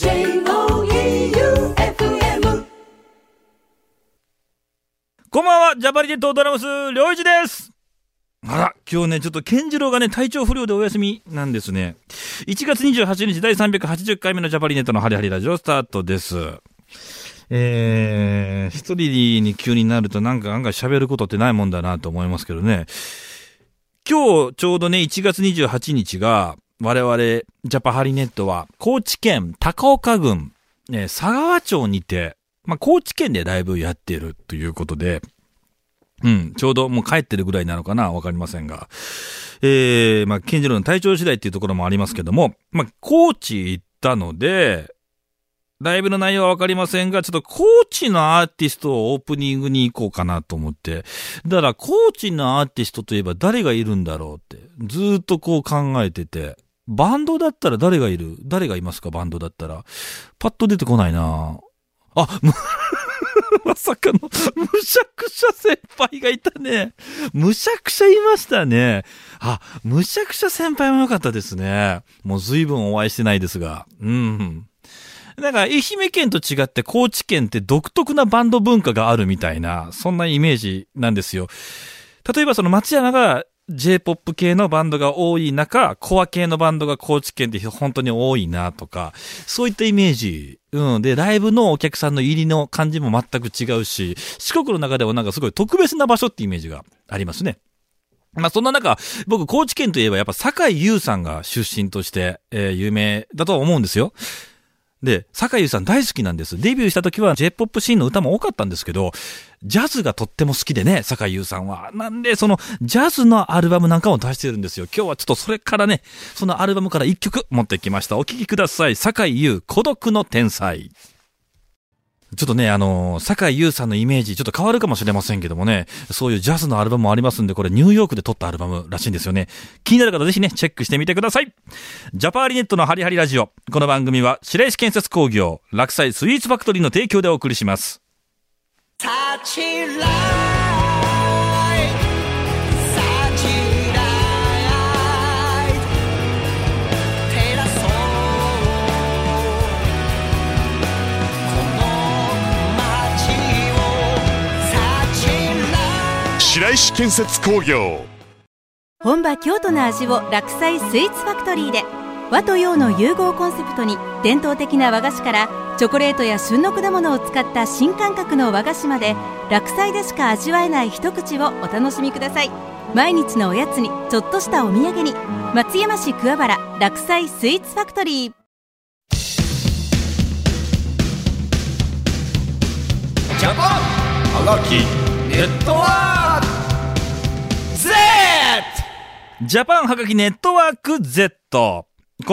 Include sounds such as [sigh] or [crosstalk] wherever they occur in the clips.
J-O-E-U-F-M こんばんは、ジャパリネットドラムス、りょういちです。あら、今日ね、ちょっと、ケンジロウがね、体調不良でお休みなんですね。1月28日第380回目のジャパリネットのハリハリラジオスタートです。えー、一人に急になるとなんか案外喋ることってないもんだなと思いますけどね。今日ちょうどね、1月28日が、我々、ジャパハリネットは、高知県高岡郡、ね、佐川町にて、まあ、高知県でライブやってるということで、うん、ちょうどもう帰ってるぐらいなのかなわかりませんが。えー、まあ、ケンジロの体調次第っていうところもありますけども、まあ、高知行ったので、ライブの内容はわかりませんが、ちょっと高知のアーティストをオープニングに行こうかなと思って。だから、高知のアーティストといえば誰がいるんだろうって、ずっとこう考えてて、バンドだったら誰がいる？誰がいますか？バンドだったら。パッと出てこないなあ、む [laughs] まさかの、むしゃくしゃ先輩がいたね。むしゃくしゃいましたね。あ、むしゃくしゃ先輩も良かったですね。もう随分お会いしてないですが。うん。なんか、愛媛県と違って高知県って独特なバンド文化があるみたいな、そんなイメージなんですよ。例えばその松山が J-POP 系のバンドが多い中、コア系のバンドが高知県で本当に多いなとか、そういったイメージ。うん。で、ライブのお客さんの入りの感じも全く違うし、四国の中ではなんかすごい特別な場所ってイメージがありますね。まあそんな中、僕、高知県といえばやっぱ坂井優さんが出身として、えー有名だとは思うんですよ。で、坂井さん大好きなんです。デビューした時は J-POP シーンの歌も多かったんですけど、ジャズがとっても好きでね、坂井優さんは。なんで、その、ジャズのアルバムなんかも出してるんですよ。今日はちょっとそれからね、そのアルバムから一曲持ってきました。お聴きください。坂井優、孤独の天才。ちょっとね、あのー、坂井優さんのイメージちょっと変わるかもしれませんけどもね、そういうジャズのアルバムもありますんで、これニューヨークで撮ったアルバムらしいんですよね。気になる方ぜひね、チェックしてみてください。ジャパーリネットのハリハリラジオ。この番組は白石建設工業、落栽スイーツファクトリーの提供でお送りします。Like 白石建設工業。本場京都の味を落菜スイーツファクトリーで和と洋の融合コンセプトに伝統的な和菓子からチョコレートや旬の果物を使った新感覚の和菓子まで落菜でしか味わえない一口をお楽しみください。毎日のおやつにちょっとしたお土産に松山市桑原落菜スイーツファクトリー。ジャパン!はがきネットワークジャパンはがきネットワーク Z。こ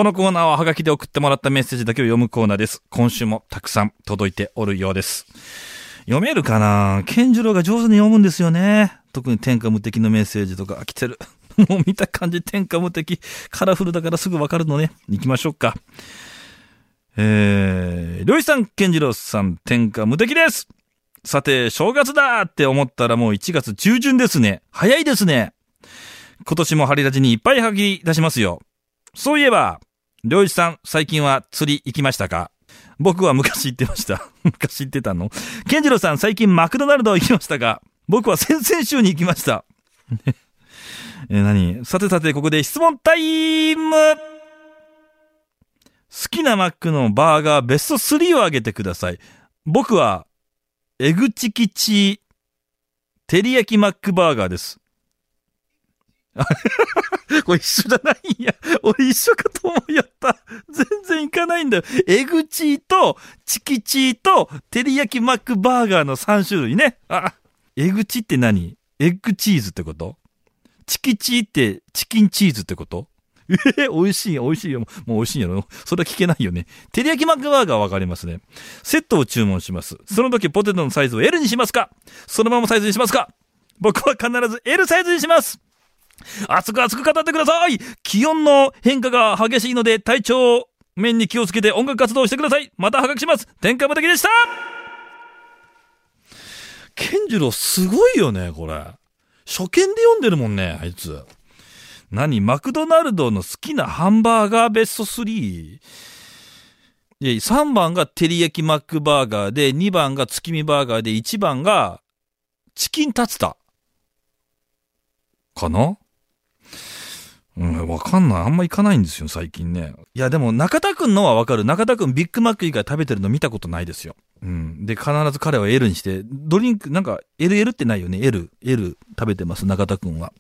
のコーナーははがきで送ってもらったメッセージだけを読むコーナーです。今週もたくさん届いておるようです。読めるかな？健次郎が上手に読むんですよね。特に天下無敵のメッセージとか来てる。[laughs] もう見た感じ天下無敵。カラフルだからすぐわかるのね。行きましょうか。えー、りょういさん、健次郎さん、天下無敵ですさて、正月だって思ったらもう1月中旬ですね。早いですね。今年もハリラジにいっぱいはぎ出しますよ。そういえば、りょういちさん、最近は釣り行きましたか？僕は昔行ってました。[laughs] 昔行ってたの？ケンジロさん、最近マクドナルド行きましたか？僕は先々週に行きました。[laughs] え、何？さてさて、ここで質問タイム好きなマックのバーガーベスト3を挙げてください。僕は、エグチキチ照り焼きマックバーガーです。[laughs] これ一緒じゃないんや。俺一緒かと思いやった。全然いかないんだよ。エグチーと、チキチーと、照り焼きマックバーガーの3種類ね。あ、エグチって何？エッグチーズってこと？チキチーってチキンチーズってこと？えー、美味しいよ、美味しいよ。もう美味しいんやろ。それは聞けないよね。照り焼きマックバーガーわかりますね。セットを注文します。その時ポテトのサイズを L にしますか？そのままサイズにしますか？僕は必ず L サイズにします熱く熱く語ってください気温の変化が激しいので体調面に気をつけて音楽活動してくださいまた破格します天下無敵でした健次郎すごいよね、これ。初見で読んでるもんね、あいつ。何マクドナルドの好きなハンバーガーベスト 3? で、3番が照り焼きマックバーガーで、2番が月見バーガーで、1番がチキンタツタ。かな？うん、わかんない。あんま行かないんですよ、最近ね。いや、でも中田くんのはわかる。中田くんビッグマック以外食べてるの見たことないですよ。うん。で、必ず彼は L にして、ドリンク、なんか LL ってないよね。L、L 食べてます、中田くんは。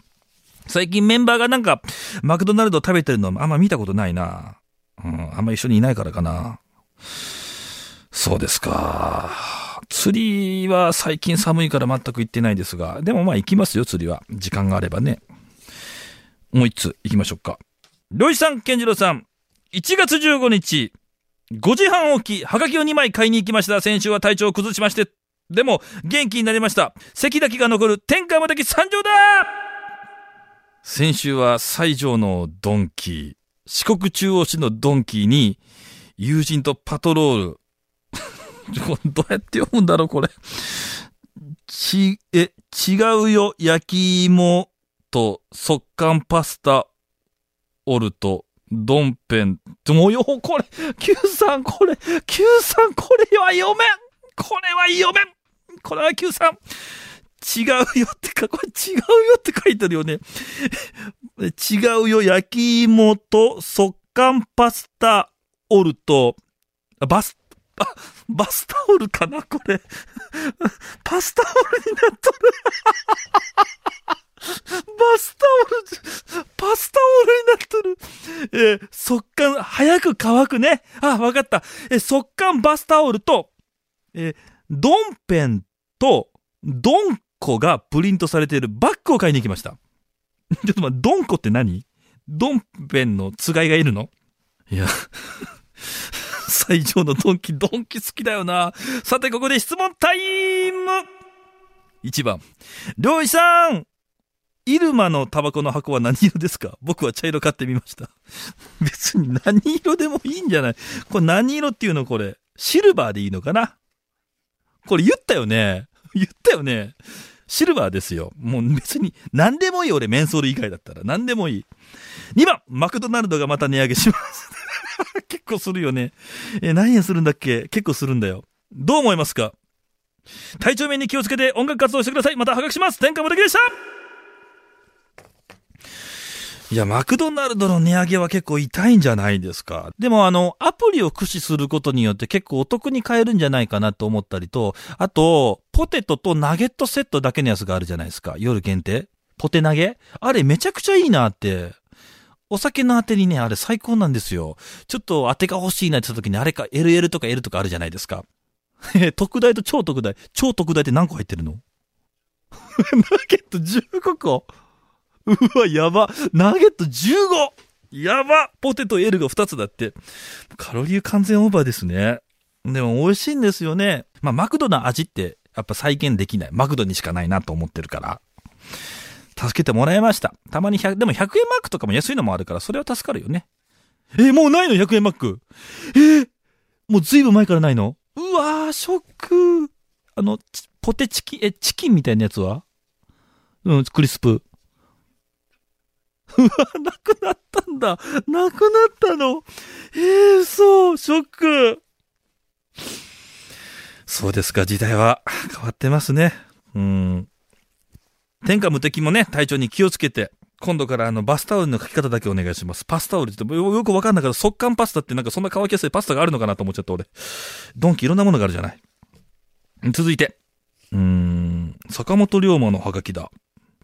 最近メンバーがなんか、マクドナルド食べてるのあんま見たことないな。うん、あんま一緒にいないからかな。そうですか。釣りは最近寒いから全く行ってないですが、でもまあ行きますよ、釣りは。時間があればね。もう一つ行きましょうか。漁師さん、健次郎さん。1月15日、5時半起き、はがきを2枚買いに行きました。先週は体調を崩しまして、でも元気になりました。関だけが残る天下無敵参上だ先週は西条のドンキー、四国中央市のドンキーに、友人とパトロール。[laughs] どうやって読むんだろう、これ。ち、え、違うよ、焼き芋と速乾パスタ、オルト、ドンペン。もうよ、これ、Q さん、これ、Q さん、これは読めんこれは読めんこれは Q さん。違うよってか、これ違うよって書いてるよね。違うよ、焼き芋と速乾パスタオルと、あバス、あ、バスタオルかなこれ。パスタオルになっとる。バスタオル、パスタオルになっとる。えー速乾、早く乾くね。あ、わかった。えー速乾バスタオルと、えードンペンと、ドンコがプリントされているバッグを買いに行きました。[laughs] ちょっと待って、ドンコって何？ドンペンのつがいがいるの？いや、[laughs] 最上のドンキ、ドンキ好きだよな。さて、ここで質問タイム !1 番。漁師さんイルマのタバコの箱は何色ですか？僕は茶色買ってみました。[laughs] 別に何色でもいいんじゃないこれ何色っていうのこれ？シルバーでいいのかな？これ言ったよね？[laughs] 言ったよね？シルバーですよ。もう別に何でもいい俺メンソール以外だったら何でもいい。2番、マクドナルドがまた値上げします。[laughs] 結構するよね。え、何円するんだっけ？結構するんだよ。どう思いますか？体調面に気をつけて音楽活動してください。また破格します。天下無敵でしたいや、マクドナルドの値上げは結構痛いんじゃないですか。でもあの、アプリを駆使することによって結構お得に買えるんじゃないかなと思ったりと、あと、ポテトとナゲットセットだけのやつがあるじゃないですか。夜限定ポテ投げ？あれめちゃくちゃいいなって。お酒のあてにね、あれ最高なんですよ。ちょっと当てが欲しいなって言った時にあれか LL とか L とかあるじゃないですか。特大と超特大。超特大って何個入ってるの？[laughs] ナゲット15個？うわ、やば。ナゲット 15! やばポテト L が2つだって。カロリー完全オーバーですね。でも美味しいんですよね。まあ、マクドの味ってやっぱ再現できない。マクドにしかないなと思ってるから。助けてもらいました。たまに100、でも100円マックとかも安いのもあるから、それは助かるよね。え、もうないの ?100 円マック。えもうずいぶん前からないの？うわー、ショック。あの、ポテチキン、え、チキンみたいなやつは？うん、クリスプ。うわ、なくなったんだ。なくなったの。えー、そう、ショック。そうですか、時代は変わってますね。うん。天下無敵もね、体調に気をつけて、今度からあの、バスタオルの書き方だけお願いします。パスタオルってよよくわかんないから、速乾パスタってなんかそんな乾きやすいパスタがあるのかなと思っちゃった俺。ドンキいろんなものがあるじゃない。続いて。うーん、坂本龍馬のハガキだ。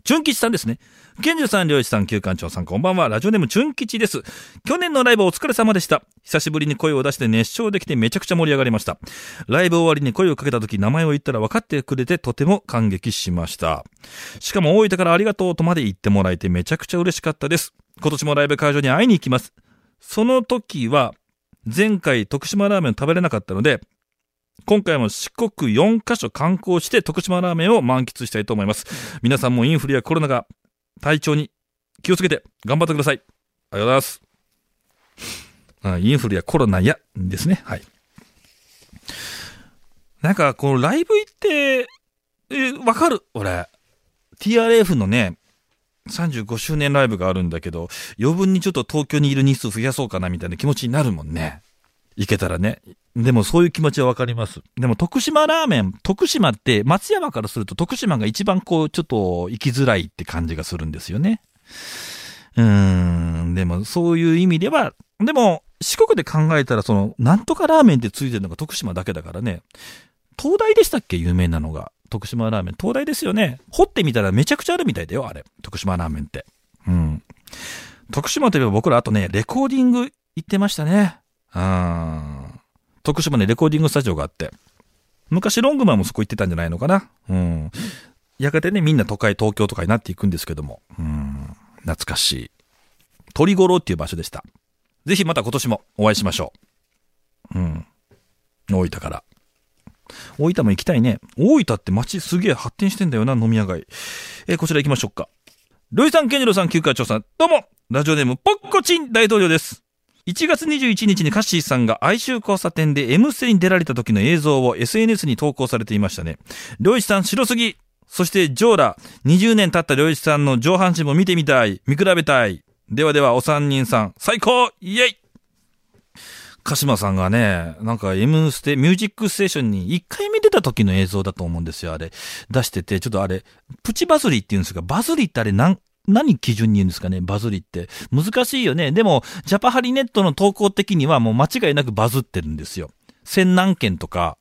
チュン吉さんですね。健二さん、漁師さん、旧館長さん、こんばんは。ラジオネーム、チュン吉です。去年のライブお疲れ様でした。久しぶりに声を出して熱唱できてめちゃくちゃ盛り上がりました。ライブ終わりに声をかけた時、名前を言ったら分かってくれてとても感激しました。しかも大分からありがとうとまで言ってもらえてめちゃくちゃ嬉しかったです。今年もライブ会場に会いに行きます。その時は、前回徳島ラーメン食べれなかったので、今回も四国4カ所観光して徳島ラーメンを満喫したいと思います。皆さんもインフルやコロナが体調に気をつけて頑張ってください。ありがとうございます。あインフルやコロナやですね。はい。なんか、このライブ行って、え、わかる？俺。TRF のね、35周年ライブがあるんだけど、余分にちょっと東京にいる日数増やそうかなみたいな気持ちになるもんね。行けたらね。でもそういう気持ちはわかります。でも徳島ラーメン、徳島って松山からすると徳島が一番こうちょっと行きづらいって感じがするんですよね。うーん、でもそういう意味では、でも四国で考えたらその、なんとかラーメンってついてるのが徳島だけだからね。東大でしたっけ？有名なのが。徳島ラーメン。東大ですよね。掘ってみたらめちゃくちゃあるみたいだよ、あれ。徳島ラーメンって。うん。徳島といえば僕らあとね、レコーディング行ってましたね。うん。徳島にレコーディングスタジオがあって。昔ロングマンもそこ行ってたんじゃないのかな。うん。やがてね、みんな都会、東京とかになっていくんですけども。うん。懐かしい。鳥五郎っていう場所でした。ぜひまた今年もお会いしましょう。うん。大分から。大分も行きたいね。大分って街すげえ発展してんだよな、飲み屋街。えこちら行きましょうか。ロイさん、ケンジロさん、休暇長さん、どうもラジオネーム、ポッコチン大統領です。1月21日にカッシーさんが哀愁交差点で M ステに出られた時の映像を SNS に投稿されていましたね。りょういちさん白すぎ。そしてジョーラ、20年経ったりょういちさんの上半身も見てみたい。見比べたい。ではではお三人さん、最高!イエイ!鹿島さんがね、なんか M ステ、ミュージックステーションに1回目出た時の映像だと思うんですよ、あれ。出してて、ちょっとあれ、プチバズリって言うんですが、バズリってあれ何、何基準に言うんですかね、バズリって。難しいよね。でも、ジャパハリネットの投稿的にはもう間違いなくバズってるんですよ。千何件とか、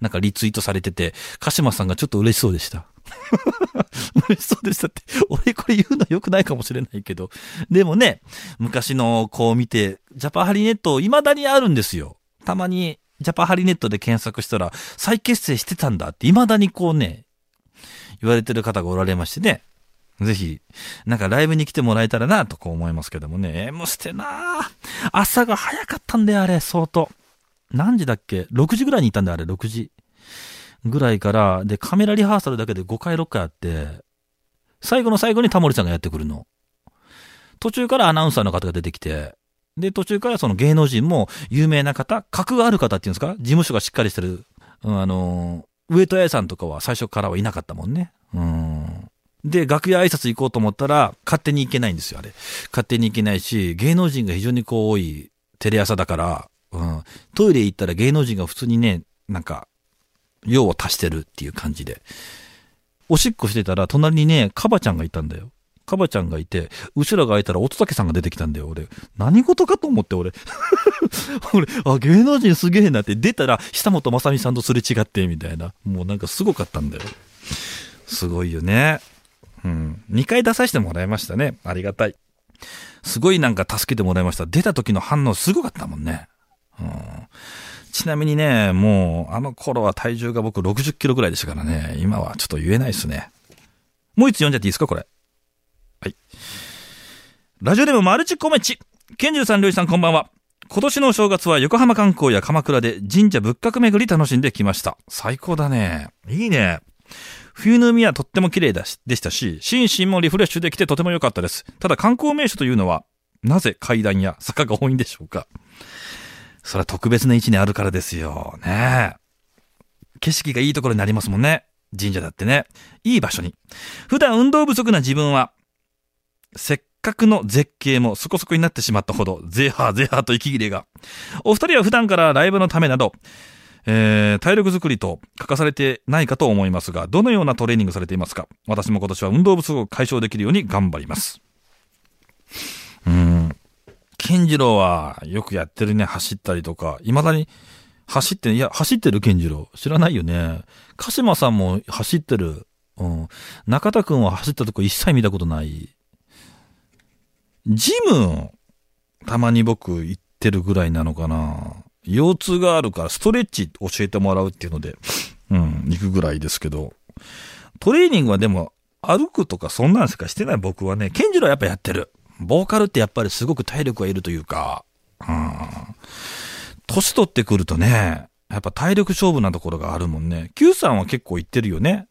なんかリツイートされてて、鹿島さんがちょっと嬉しそうでした。[laughs] 嬉しそうでしたって、俺これ言うの良くないかもしれないけど。でもね、昔の子を見て、ジャパハリネット未だにあるんですよ。たまに、ジャパハリネットで検索したら、再結成してたんだって未だにこうね、言われてる方がおられましてね。ぜひ、なんかライブに来てもらえたらなとこう思いますけどもね。M ステな朝が早かったんだよ、あれ、相当。何時だっけ ?6 時ぐらいにいたんだよ、あれ、6時。ぐらいから、で、カメラリハーサルだけで5回6回あって、最後の最後にタモリさんがやってくるの。途中からアナウンサーの方が出てきて、で、途中からその芸能人も有名な方、格がある方っていうんですか？事務所がしっかりしてる、うんあのー、上戸彩さんとかは最初からはいなかったもんね。うん。で、楽屋挨拶行こうと思ったら、勝手に行けないんですよ、あれ。勝手に行けないし、芸能人が非常にこう多いテレ朝だから、うん。トイレ行ったら芸能人が普通にね、なんか、用を足してるっていう感じで。おしっこしてたら、隣にね、カバちゃんがいたんだよ。カバちゃんがいて、後ろが開いたら乙武さんが出てきたんだよ、俺。何事かと思って、俺。[laughs] 俺、あ、芸能人すげえなって、出たら、久本雅美さんとすれ違って、みたいな。もうなんかすごかったんだよ。すごいよね。うん。2回出させてもらいましたね。ありがたい。すごいなんか助けてもらいました。出た時の反応すごかったもんね。うん。ちなみにね、もう、あの頃は体重が僕60キロぐらいでしたからね、今はちょっと言えないですね。もう一つ読んじゃっていいですか、これ。はい。ラジオネームマルチコメチ。ケンジルさん、りょうさん、こんばんは。今年のお正月は横浜観光や鎌倉で神社仏閣巡り楽しんできました。最高だね。いいね。冬の海はとっても綺麗、でしたし、心身もリフレッシュできてとても良かったです。ただ観光名所というのは、なぜ階段や坂が多いんでしょうか？それは特別な位置にあるからですよ。ね。景色がいいところにありますもんね。神社だってね。いい場所に。普段運動不足な自分は、せっかくの絶景もそこそこになってしまったほど、ゼーハーゼハと息切れが。お二人は普段からライブのためなど、えー、体力作りと欠かされてないかと思いますが、どのようなトレーニングされていますか？私も今年は運動不足を解消できるように頑張ります。うん。健次郎はよくやってるね、走ったりとか。未だに走って、いや、走ってる健次郎。知らないよね。鹿島さんも走ってる。うん。中田くんは走ったとこ一切見たことない。ジム、たまに僕行ってるぐらいなのかな。腰痛があるからストレッチ教えてもらうっていうので、うん、行くぐらいですけど。トレーニングはでも、歩くとかそんなんしかしてない僕はね、健次郎はやっぱやってる。ボーカルってやっぱりすごく体力がいるというか、うん。年取ってくるとね、やっぱ体力勝負なところがあるもんね。Q さんは結構行ってるよね。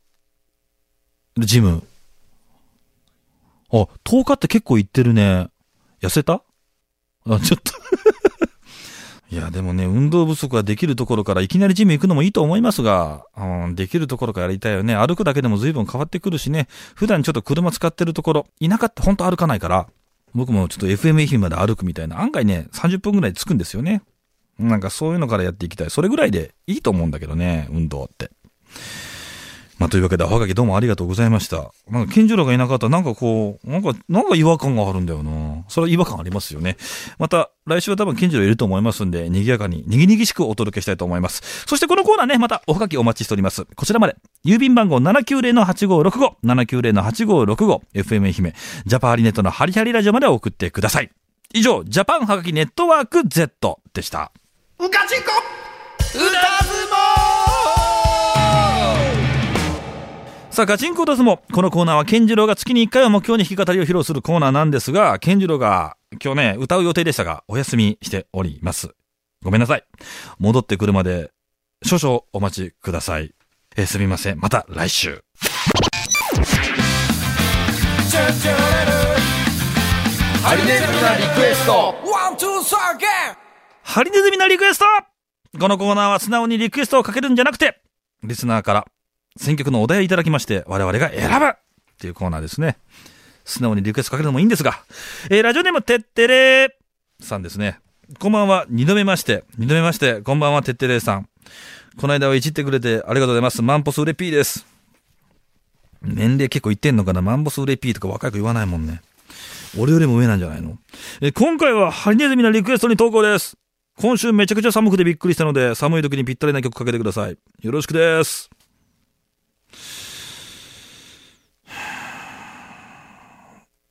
ジム。あ、10日って結構行ってるね。痩せた？あ、ちょっと。いや、でもね、運動不足はできるところからいきなりジム行くのもいいと思いますが、うん、できるところからやりたいよね。歩くだけでも随分変わってくるしね。普段ちょっと車使ってるところ、田舎ってほんと歩かないから、僕もちょっと FM 愛媛まで歩くみたいな、案外ね、30分ぐらい着くんですよね。なんかそういうのからやっていきたい。それぐらいでいいと思うんだけどね、運動って。まあ、というわけで、おはがきどうもありがとうございました。なんか、健次郎がいなかったら、なんかこう、なんか、なんか違和感があるんだよな。それは違和感ありますよね。また、来週は多分健次郎いると思いますんで、賑やかに、にぎにぎしくお届けしたいと思います。そしてこのコーナーね、またおはがきお待ちしております。こちらまで。郵便番号790-8565、790-8565、FM 愛媛、ジャパハリネットのハリハリラジオまで送ってください。以上、ジャパンはがきネットワーク Z でした。うかちこ歌さあ、ガチンコダスも、このコーナーは、健次郎が月に1回を目標に弾き語りを披露するコーナーなんですが、健次郎が今日ね、歌う予定でしたが、お休みしております。ごめんなさい。戻ってくるまで、少々お待ちください。えーすみません。また来週。ハリネズミなリクエスト one、two、サーゲンハリネズミなリクエストこのコーナーは素直にリクエストをかけるんじゃなくて、リスナーから選曲のお題をいただきまして、我々が選ぶっていうコーナーですね。素直にリクエストかけるのもいいんですが、えーラジオネームてってれーさんですね。こんばんは、二度目まして、二度目まして、こんばんは、てってれーさん。この間はいじってくれてありがとうございます。マンモスうれピーです。年齢結構いってんのかなマンボスウレピーとか若い子言わないもんね。俺よりも上なんじゃないの？え、今回はハリネズミのリクエストに投稿です。今週めちゃくちゃ寒くてびっくりしたので、寒い時にぴったりな曲かけてください。よろしくです。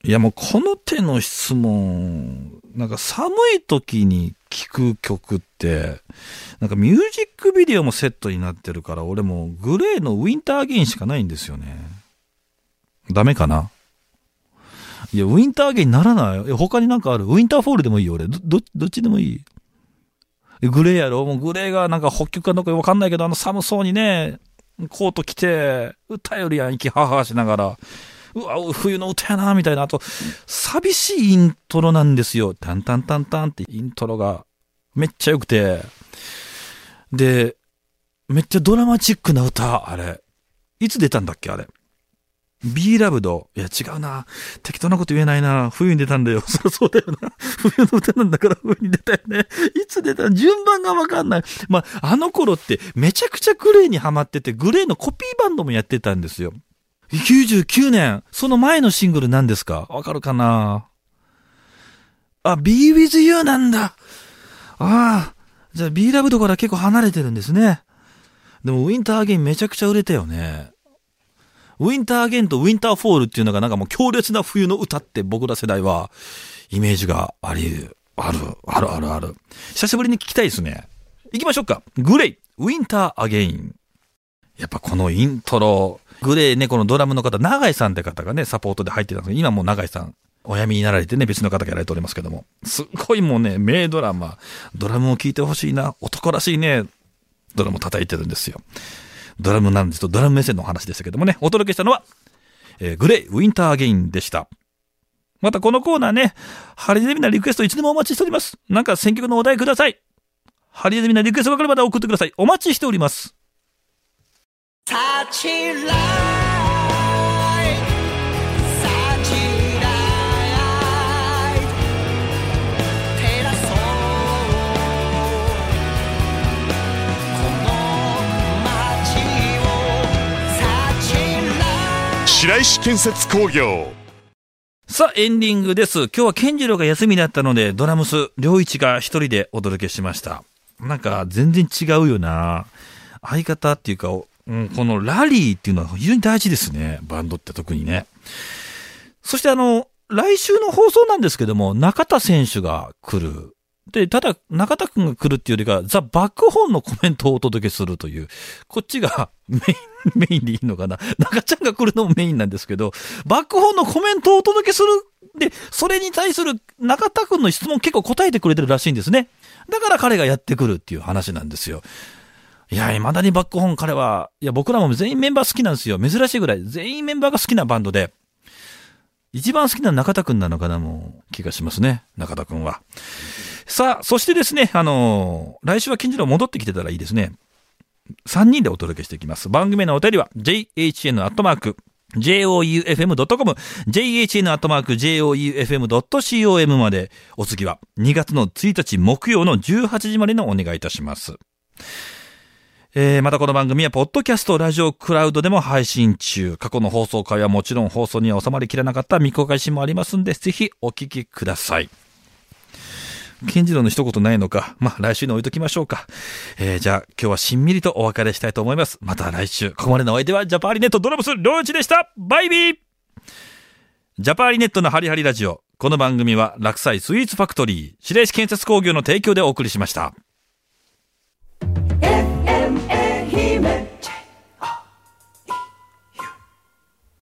いやもうこの手の質問、なんか寒い時に聴く曲って、なんかミュージックビデオもセットになってるから、俺もグレーのウィンターゲインしかないんですよね。ダメかな？いや、ウィンターゲインならない。え他になんかある？ウィンターフォールでもいいよ、俺。ど、ど、っちでもいい。グレーやろ？もうグレーがなんか北極かどうかわかんないけど、あの寒そうにね、コート着て、歌よりやん、息ははしながら。うわ、冬の歌やな、みたいな。あと、寂しいイントロなんですよ。タンタンタンタンってイントロがめっちゃ良くて。で、めっちゃドラマチックな歌、あれ。いつ出たんだっけ、あれ。B ラブド。いや、違うな。適当なこと言えないな。冬に出たんだよ。[laughs] そそうだよな。冬の歌なんだから冬に出たよね。いつ出た順番がわかんない。まあ、あの頃ってめちゃくちゃグレーにハマってて、グレーのコピーバンドもやってたんですよ。99年。その前のシングル何ですか？わかるかな？あ、Be With You なんだ。ああ。じゃあ B ラブドから結構離れてるんですね。でも Winter, again めちゃくちゃ売れたよね。ウィンターアゲインと Winter Fall っていうのがなんかもう強烈な冬の歌って僕ら世代はイメージがあり、ある、あるあるある。久しぶりに聞きたいですね。行きましょうか。グレイ、 Winter, again。やっぱこのイントロ、 GLAY ね、このドラムの方、長井さんって方がね、サポートで入ってたんですけど、今もう長井さん、お辞めになられてね、別の方がやられておりますけども。すっごいもうね、名ドラマ、ドラムを聴いてほしいな、男らしいね、ドラム叩いてるんですよ。ドラムなんですと、ドラム目線のお話でしたけどもね、お届けしたのは、えーグレイ、ウィンターゲインでした。またこのコーナーね、ハリネズミなリクエストいつでもお待ちしております。なんか選曲のお題ください。ハリネズミなリクエストが来ればまで送ってください。お待ちしております。サチライサチライ照らそうこの街をサチライ白石建設工業さあ、エンディングです。今日はケンジロウが休みだったので、ドラムス、両一が一人でお届けしました。なんか、全然違うよな相方っていうか、うん、このラリーっていうのは非常に大事ですね。バンドって特にね。そしてあの、来週の放送なんですけども、中田選手が来る。で、ただ、中田くんが来るっていうよりか、ザ・バックホーンのコメントをお届けするという、こっちが [laughs] メイン、メインでいいのかな。中ちゃんが来るのもメインなんですけど、バックホーンのコメントをお届けする。で、それに対する中田くんの質問結構答えてくれてるらしいんですね。だから彼がやってくるっていう話なんですよ。いや、未だにバックホーン彼は、いや、僕らも全員メンバー好きなんですよ。珍しいぐらい。全員メンバーが好きなバンドで。一番好きな中田くんなのかな、もう、気がしますね。中田くんは。さあ、そしてですね、あのー来週は金次郎戻ってきてたらいいですね。3人でお届けしていきます。番組のお便りは、jhn joufm.com、jhn.joufm.com まで、お次は2月の1日木曜の18時までのお願いいたします。えー、またこの番組は、ポッドキャスト、ラジオ、クラウドでも配信中。過去の放送回はもちろん放送には収まりきれなかった未公開シーンもありますんで、ぜひお聞きください。健次郎の一言ないのか。まあ、来週に置いときましょうか。えー、じゃあ、今日はしんみりとお別れしたいと思います。また来週。ここまでのお相手は、ジャパーリネットドラムス、両一でしたバイビージャパーリネットのハリハリラジオ。この番組は、落栽スイーツファクトリー、白石建設工業の提供でお送りしました。